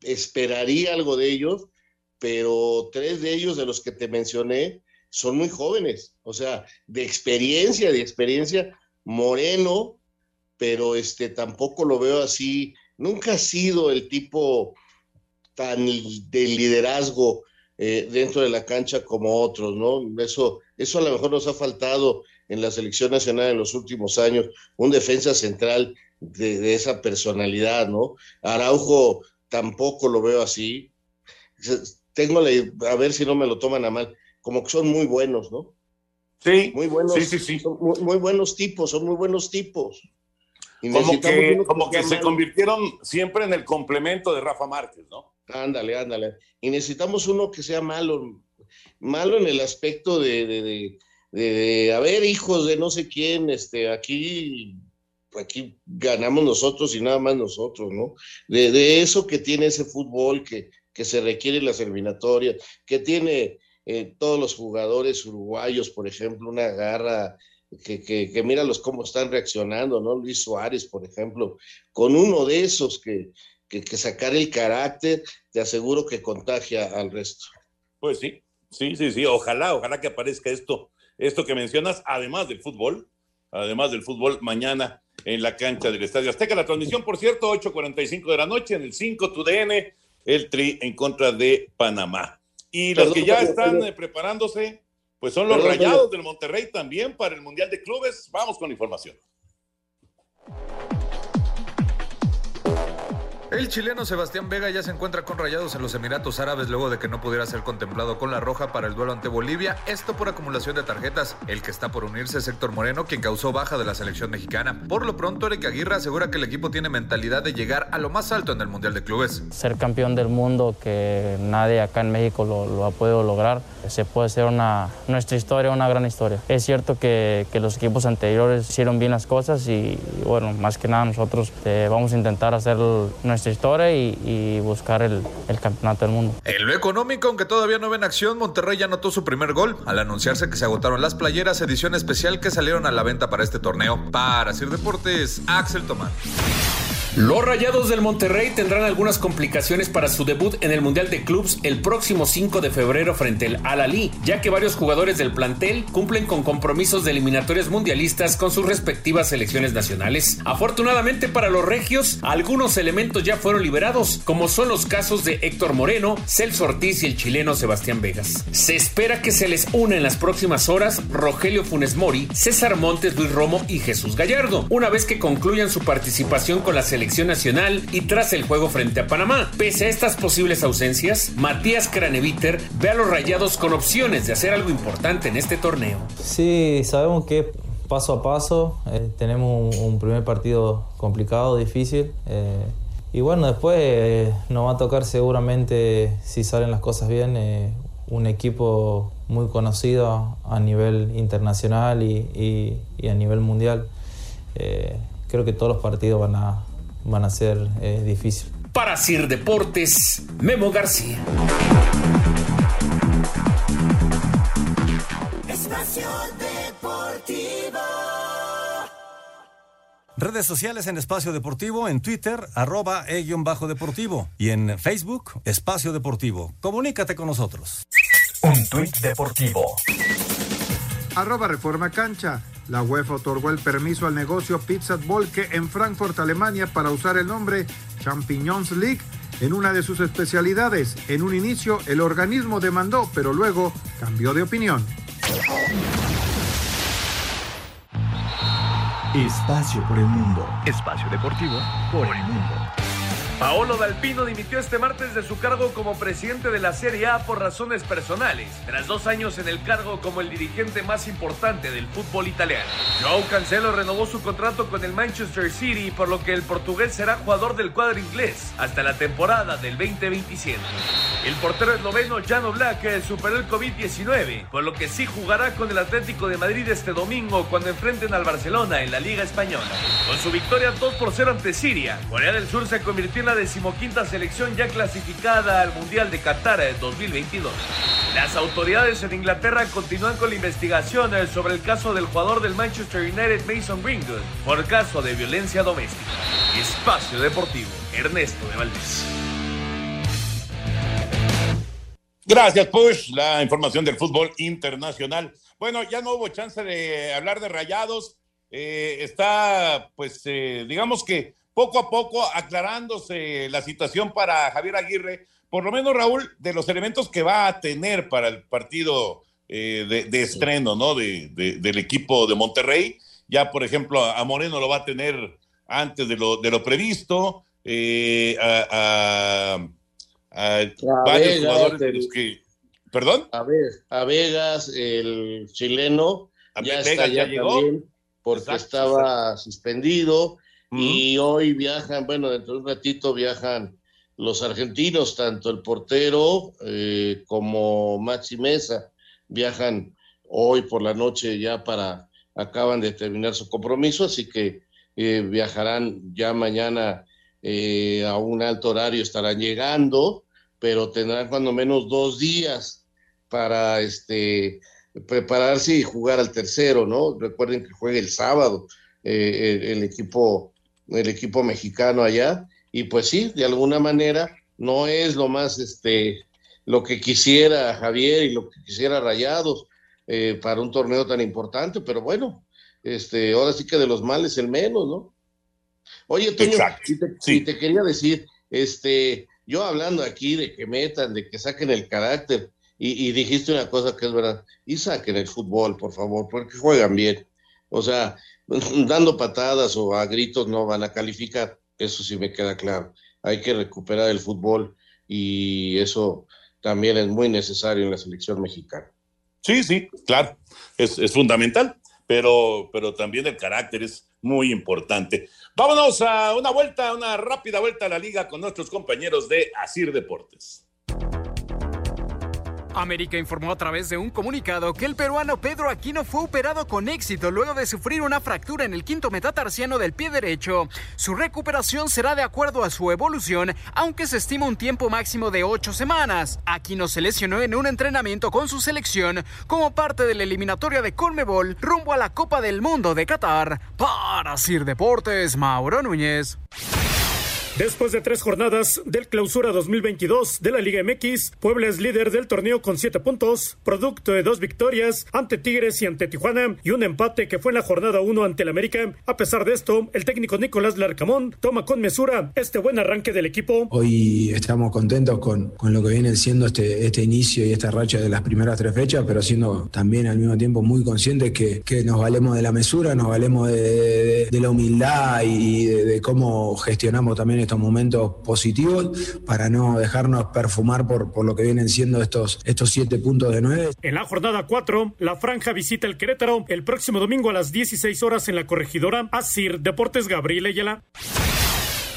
esperaría algo de ellos, pero tres de ellos de los que te mencioné son muy jóvenes, o sea, de experiencia, de experiencia, Moreno, pero este tampoco lo veo así, nunca ha sido el tipo tan de liderazgo eh, dentro de la cancha como otros, ¿no? Eso, eso a lo mejor nos ha faltado en la selección nacional en los últimos años, un defensa central de, esa personalidad, ¿no? Araujo tampoco lo veo así. Tengo la, a ver si no me lo toman a mal, como que son muy buenos, ¿no? Sí, muy buenos, sí, sí, sí. muy, buenos tipos, son muy buenos tipos. como que, como que se convirtieron siempre en el complemento de Rafa Márquez, ¿no? Ándale, ándale. Y necesitamos uno que sea malo, malo en el aspecto de, de, de, a ver, hijos de no sé quién, este, aquí, aquí ganamos nosotros y nada más nosotros, ¿no? De, eso que tiene ese fútbol que, que se requiere en las eliminatorias, que tiene eh, todos los jugadores uruguayos, por ejemplo, una garra que, que, que míralos cómo están reaccionando, ¿no? Luis Suárez, por ejemplo, con uno de esos que, que, sacar el carácter, te aseguro que contagia al resto. Pues sí, sí, sí, sí, ojalá, ojalá que aparezca esto, esto que mencionas, además del fútbol, además del fútbol mañana en la cancha del Estadio Azteca. La transmisión, por cierto, 8.45 de la noche en el 5 TUDN, el Tri en contra de Panamá. Y los que ya están eh, preparándose, pues son los rayados del Monterrey también para el Mundial de Clubes. Vamos con la información. El chileno Sebastián Vega ya se encuentra con rayados en los Emiratos Árabes luego de que no pudiera ser contemplado con la roja para el duelo ante Bolivia, esto por acumulación de tarjetas. El que está por unirse es Héctor Moreno, quien causó baja de la selección mexicana. Por lo pronto, Eric Aguirre asegura que el equipo tiene mentalidad de llegar a lo más alto en el Mundial de Clubes. Ser campeón del mundo que nadie acá en México lo, ha podido lograr, se puede ser una, nuestra historia, una gran historia. Es cierto que, que los equipos anteriores hicieron bien las cosas y, bueno, más que nada nosotros eh, vamos a intentar hacer nuestra historia y, buscar el, campeonato del mundo. En lo económico, aunque todavía no ven acción, Monterrey ya anotó su primer gol al anunciarse que se agotaron las playeras edición especial que salieron a la venta para este torneo. Para Sir Deportes, Axel Tomás. Los Rayados del Monterrey tendrán algunas complicaciones para su debut en el Mundial de Clubs el próximo 5 de febrero frente al Al-Ali, ya que varios jugadores del plantel cumplen con compromisos de eliminatorias mundialistas con sus respectivas selecciones nacionales. Afortunadamente para los regios, algunos elementos ya fueron liberados, como son los casos de Héctor Moreno, Celso Ortiz y el chileno Sebastián Vegas. Se espera que se les una en las próximas horas Rogelio Funes Mori, César Montes, Luis Romo y Jesús Gallardo, una vez que concluyan su participación con la selección nacional y tras el juego frente a Panamá. Pese a estas posibles ausencias, Matías Craneviter ve a los rayados con opciones de hacer algo importante en este torneo. Sí, sabemos que paso a paso, eh, tenemos un, primer partido complicado, difícil. Eh, y bueno, después eh, nos va a tocar seguramente, si salen las cosas bien, un equipo muy conocido a nivel internacional y, y a nivel mundial. creo que todos los partidos van a, van a ser eh, difíciles. Para Sir Deportes, Memo García. Espacio Deportivo. Redes sociales en Espacio Deportivo, en Twitter, arroba e-deportivo y en Facebook, Espacio Deportivo. Comunícate con nosotros. Un tuit deportivo. Arroba Reforma Cancha. La UEFA otorgó el permiso al negocio Pizza Volke en Frankfurt, Alemania, para usar el nombre Champignons League en una de sus especialidades. En un inicio, el organismo demandó, pero luego cambió de opinión. Espacio por el mundo. Espacio deportivo por el mundo. Paolo Dalpino dimitió este martes de su cargo como presidente de la Serie A por razones personales, tras dos años en el cargo como el dirigente más importante del fútbol italiano. Joao Cancelo renovó su contrato con el Manchester City, por lo que el portugués será jugador del cuadro inglés hasta la temporada del 2027. El portero esloveno Jan Black superó el COVID-19, por lo que sí jugará con el Atlético de Madrid este domingo cuando enfrenten al Barcelona en la Liga Española. Con su victoria 2 por 0 ante Siria, Corea del Sur se convirtió la decimoquinta selección ya clasificada al Mundial de Qatar 2022. Las autoridades en Inglaterra continúan con la investigación eh, sobre el caso del jugador del Manchester United Mason Greenwood por caso de violencia doméstica. Espacio Deportivo, Ernesto de Valdés. Gracias, Push. La información del fútbol internacional. Bueno, ya no hubo chance de hablar de rayados. Eh, está, pues, eh, digamos que poco a poco aclarándose la situación para Javier Aguirre, por lo menos Raúl, de los elementos que va a tener para el partido eh, de, estreno, ¿no? De, del equipo de Monterrey. Ya, por ejemplo, a Moreno lo va a tener antes de lo, de lo previsto. Eh, a, a, a varios jugadores de los que. ¿Perdón? A, ver, a Vegas, el chileno, ya Vegas está ya ya llegó. también, porque Exacto, estaba suspendido. Y hoy viajan, bueno, dentro de un ratito viajan los argentinos, tanto el portero eh, como Maxi Mesa, viajan hoy por la noche ya para, acaban de terminar su compromiso, así que eh, viajarán ya mañana eh, a un alto horario, estarán llegando, pero tendrán cuando menos dos días para este prepararse y jugar al tercero, ¿no? Recuerden que juega el sábado eh, el, el equipo el equipo mexicano allá y pues sí, de alguna manera no es lo más este lo que quisiera Javier y lo que quisiera Rayados eh, para un torneo tan importante, pero bueno, este ahora sí que de los males el menos, ¿no? Oye, Toño, Exacto, y te, y te quería decir, este, yo hablando aquí de que metan, de que saquen el carácter, y, y dijiste una cosa que es verdad, y saquen el fútbol, por favor, porque juegan bien. O sea, dando patadas o a gritos no van a calificar, eso sí me queda claro. Hay que recuperar el fútbol y eso también es muy necesario en la selección mexicana. Sí, sí, claro, es, es fundamental, pero, pero también el carácter es muy importante. Vámonos a una vuelta, una rápida vuelta a la liga con nuestros compañeros de Asir Deportes. América informó a través de un comunicado que el peruano Pedro Aquino fue operado con éxito luego de sufrir una fractura en el quinto metatarsiano del pie derecho. Su recuperación será de acuerdo a su evolución, aunque se estima un tiempo máximo de ocho semanas. Aquino se lesionó en un entrenamiento con su selección como parte de la eliminatoria de Conmebol rumbo a la Copa del Mundo de Qatar. Para Sir Deportes, Mauro Núñez. Después de tres jornadas del clausura 2022 de la Liga MX, Puebla es líder del torneo con siete puntos, producto de dos victorias ante Tigres y ante Tijuana y un empate que fue en la jornada 1 ante el América. A pesar de esto, el técnico Nicolás Larcamón toma con mesura este buen arranque del equipo. Hoy estamos contentos con, con lo que viene siendo este, este inicio y esta racha de las primeras tres fechas, pero siendo también al mismo tiempo muy conscientes que, que nos valemos de la mesura, nos valemos de, la humildad y de, de cómo gestionamos también estos momentos positivos para no dejarnos perfumar por, por lo que vienen siendo estos, estos siete puntos de nueve. En la jornada 4, la franja visita el Querétaro el próximo domingo a las 16 horas en la corregidora. Asir Deportes Gabriel Ayala.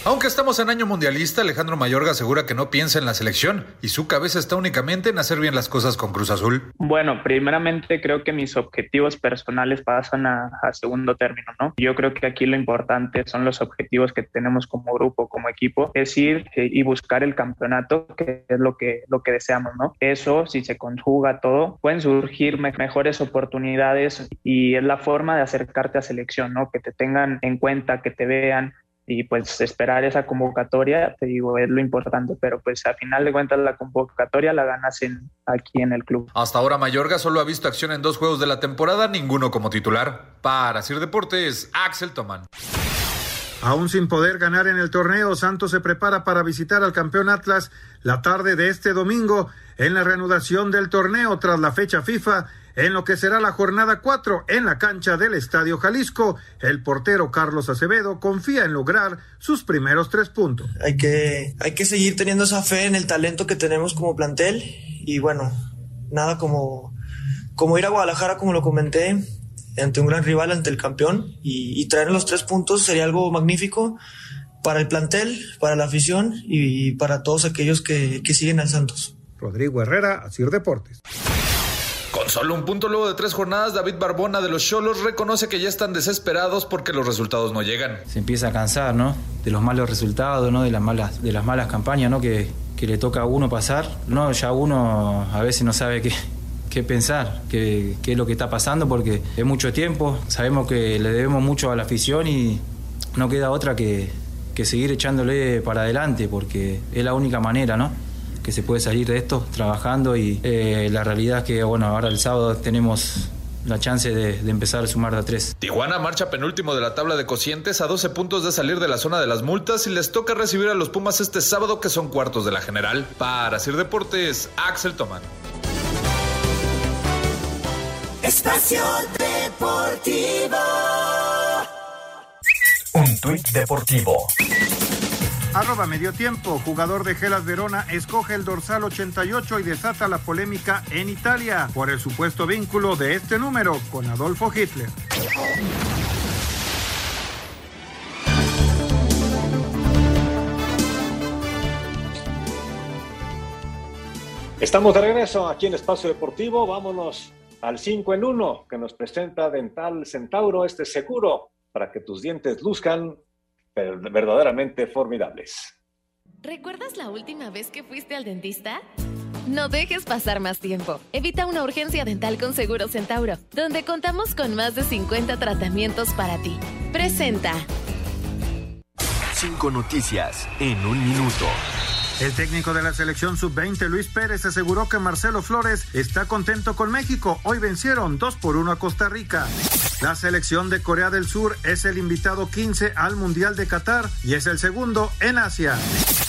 Aunque estamos en año mundialista, Alejandro Mayorga asegura que no piensa en la selección y su cabeza está únicamente en hacer bien las cosas con Cruz Azul. Bueno, primeramente creo que mis objetivos personales pasan a, segundo término, ¿no? Yo creo que aquí lo importante son los objetivos que tenemos como grupo, como equipo, es ir eh, y buscar el campeonato, que es lo que, lo que deseamos, ¿no? Eso, si se conjuga todo, pueden surgir me mejores oportunidades y es la forma de acercarte a selección, ¿no? Que te tengan en cuenta, que te vean, y pues esperar esa convocatoria, te digo, es lo importante, pero pues a final de cuentas la convocatoria la ganas en, aquí en el club. Hasta ahora Mayorga solo ha visto acción en dos juegos de la temporada, ninguno como titular. Para Sir Deportes, Axel Tomán. Aún sin poder ganar en el torneo, Santos se prepara para visitar al campeón Atlas la tarde de este domingo en la reanudación del torneo tras la fecha FIFA en lo que será la jornada 4 en la cancha del Estadio Jalisco. El portero Carlos Acevedo confía en lograr sus primeros tres puntos. Hay que, hay que seguir teniendo esa fe en el talento que tenemos como plantel y bueno, nada como, como ir a Guadalajara, como lo comenté, ante un gran rival, ante el campeón y, y traer los tres puntos sería algo magnífico para el plantel, para la afición y, y para todos aquellos que, que siguen al Santos. Rodrigo Herrera, Asir Deportes. Con solo un punto luego de tres jornadas, David Barbona de los Cholos reconoce que ya están desesperados porque los resultados no llegan. Se empieza a cansar, ¿no? De los malos resultados, ¿no? De las malas, de las malas campañas, ¿no? Que, que le toca a uno pasar. No, ya uno a veces no sabe qué, qué pensar, qué, qué es lo que está pasando, porque es mucho tiempo. Sabemos que le debemos mucho a la afición y no queda otra que, que seguir echándole para adelante, porque es la única manera, ¿no? Que se puede salir de esto trabajando y eh, la realidad es que bueno ahora el sábado tenemos la chance de, de, empezar a sumar de a tres. Tijuana marcha penúltimo de la tabla de cocientes a 12 puntos de salir de la zona de las multas y les toca recibir a los Pumas este sábado que son cuartos de la general. Para Sir Deportes, Axel Tomán. Espacio Deportivo. Un Un tuit deportivo. Arroba medio tiempo, jugador de Gelas Verona escoge el dorsal 88 y desata la polémica en Italia por el supuesto vínculo de este número con Adolfo Hitler. Estamos de regreso aquí en Espacio Deportivo. Vámonos al 5 en 1 que nos presenta Dental Centauro. Este seguro para que tus dientes luzcan verdaderamente formidables. ¿Recuerdas la última vez que fuiste al dentista? No dejes pasar más tiempo. Evita una urgencia dental con Seguro Centauro, donde contamos con más de 50 tratamientos para ti. Presenta. Cinco noticias en un minuto. El técnico de la selección sub-20, Luis Pérez, aseguró que Marcelo Flores está contento con México. Hoy vencieron 2 por 1 a Costa Rica. La selección de Corea del Sur es el invitado 15 al Mundial de Qatar y es el segundo en Asia.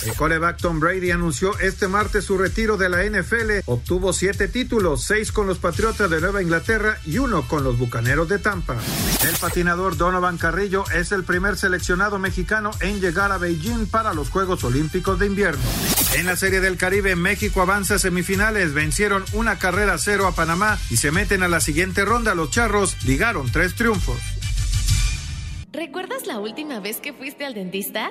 El coreback Tom Brady anunció este martes su retiro de la NFL. Obtuvo siete títulos, seis con los Patriotas de Nueva Inglaterra y uno con los Bucaneros de Tampa. El patinador Donovan Carrillo es el primer seleccionado mexicano en llegar a Beijing para los Juegos Olímpicos de Invierno. En la Serie del Caribe, México avanza a semifinales, vencieron una carrera cero a Panamá y se meten a la siguiente ronda. Los Charros ligaron tres triunfos. ¿Recuerdas la última vez que fuiste al dentista?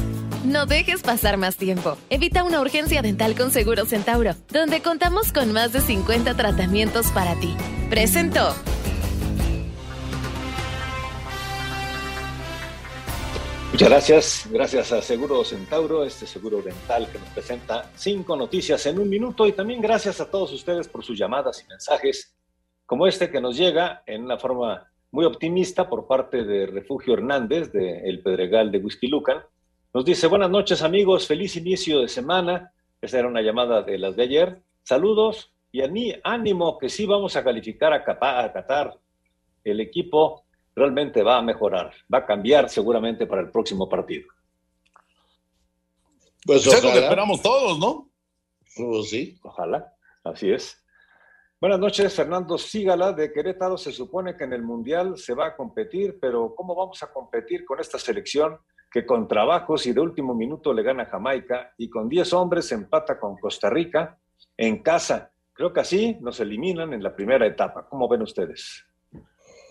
No dejes pasar más tiempo. Evita una urgencia dental con Seguro Centauro, donde contamos con más de 50 tratamientos para ti. Presentó. Muchas gracias, gracias a Seguro Centauro, este seguro dental que nos presenta cinco noticias en un minuto y también gracias a todos ustedes por sus llamadas y mensajes como este que nos llega en una forma muy optimista por parte de Refugio Hernández de El Pedregal de Whisky Lucan. Nos dice, buenas noches amigos, feliz inicio de semana. Esa era una llamada de las de ayer. Saludos y a mí, ánimo que sí vamos a calificar a, a Qatar. El equipo realmente va a mejorar, va a cambiar seguramente para el próximo partido. Pues eso lo que esperamos todos, ¿no? Pues sí. Ojalá, así es. Buenas noches, Fernando Sígala de Querétaro. Se supone que en el Mundial se va a competir, pero ¿cómo vamos a competir con esta selección que con trabajos y de último minuto le gana a Jamaica y con 10 hombres empata con Costa Rica en casa? Creo que así nos eliminan en la primera etapa. ¿Cómo ven ustedes?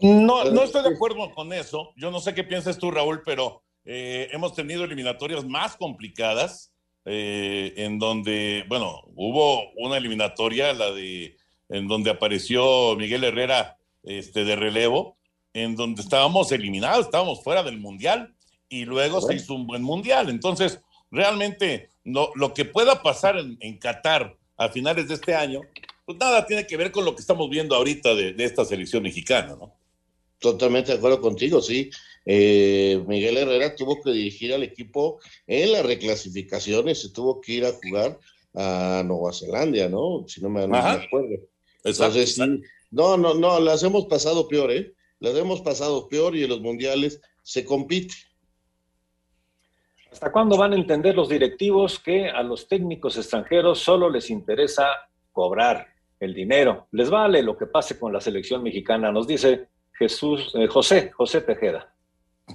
No, no estoy de acuerdo con eso. Yo no sé qué piensas tú, Raúl, pero eh, hemos tenido eliminatorias más complicadas, eh, en donde, bueno, hubo una eliminatoria, la de, en donde apareció Miguel Herrera este, de relevo, en donde estábamos eliminados, estábamos fuera del Mundial, y luego se hizo un buen Mundial. Entonces, realmente, no, lo que pueda pasar en, en Qatar a finales de este año, pues nada tiene que ver con lo que estamos viendo ahorita de, de esta selección mexicana, ¿no? Totalmente de acuerdo contigo, sí. Eh, Miguel Herrera tuvo que dirigir al equipo en las reclasificaciones, se tuvo que ir a jugar a Nueva Zelanda, ¿no? Si no me, no me acuerdo. Exacto, Entonces, sí, no, no, no, las hemos pasado peor, ¿eh? Las hemos pasado peor y en los mundiales se compite. ¿Hasta cuándo van a entender los directivos que a los técnicos extranjeros solo les interesa cobrar el dinero? Les vale lo que pase con la selección mexicana, nos dice Jesús, eh, José, José Tejeda.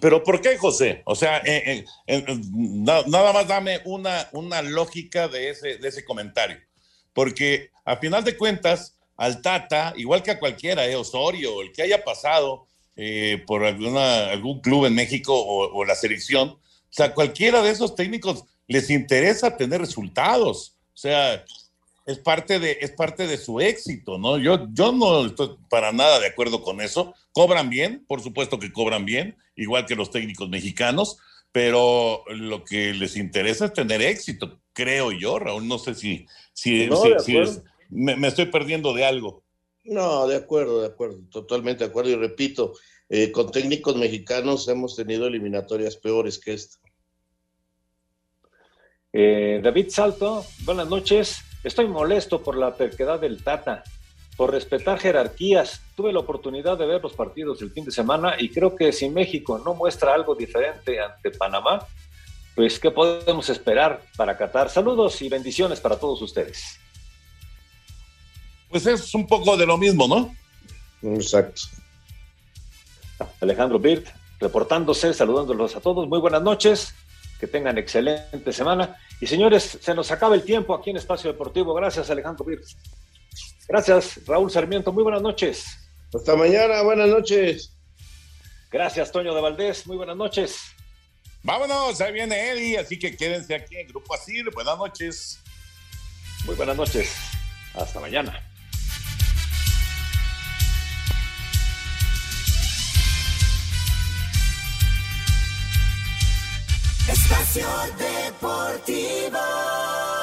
Pero ¿por qué, José? O sea, eh, eh, na, nada más dame una, una lógica de ese, de ese comentario. Porque a final de cuentas, al Tata, igual que a cualquiera, Osorio, el que haya pasado por algún club en México o, la selección, sea, cualquiera de esos técnicos les interesa tener resultados. O sea, es parte de, es parte de su éxito, ¿no? Yo, yo no estoy para nada de acuerdo con eso. Cobran bien, por supuesto que cobran bien, igual que los técnicos mexicanos, pero lo que les interesa es tener éxito, creo yo, Raúl. No sé si, si, No, si- de si acuerdo. es- me, me estoy perdiendo de algo. No, de acuerdo, de acuerdo, totalmente de acuerdo. Y repito, eh, con técnicos mexicanos hemos tenido eliminatorias peores que esta. Eh, David Salto, buenas noches. Estoy molesto por la terquedad del Tata. por respetar jerarquías. Tuve la oportunidad de ver los partidos el fin de semana y creo que si México no muestra algo diferente ante Panamá, pues ¿qué podemos esperar para Qatar? Saludos y bendiciones para todos ustedes. Pues es un poco de lo mismo, ¿no? Exacto. Alejandro Birt, reportándose, saludándolos a todos. Muy buenas noches, que tengan excelente semana. Y señores, se nos acaba el tiempo aquí en Espacio Deportivo. Gracias, Alejandro Birt. Gracias, Raúl Sarmiento. Muy buenas noches. Hasta mañana, buenas noches. Gracias, Toño de Valdés. Muy buenas noches. Vámonos, ahí viene Eddie, así que quédense aquí en Grupo Asir. Buenas noches. Muy buenas noches. Hasta mañana. Espacio Deportivo.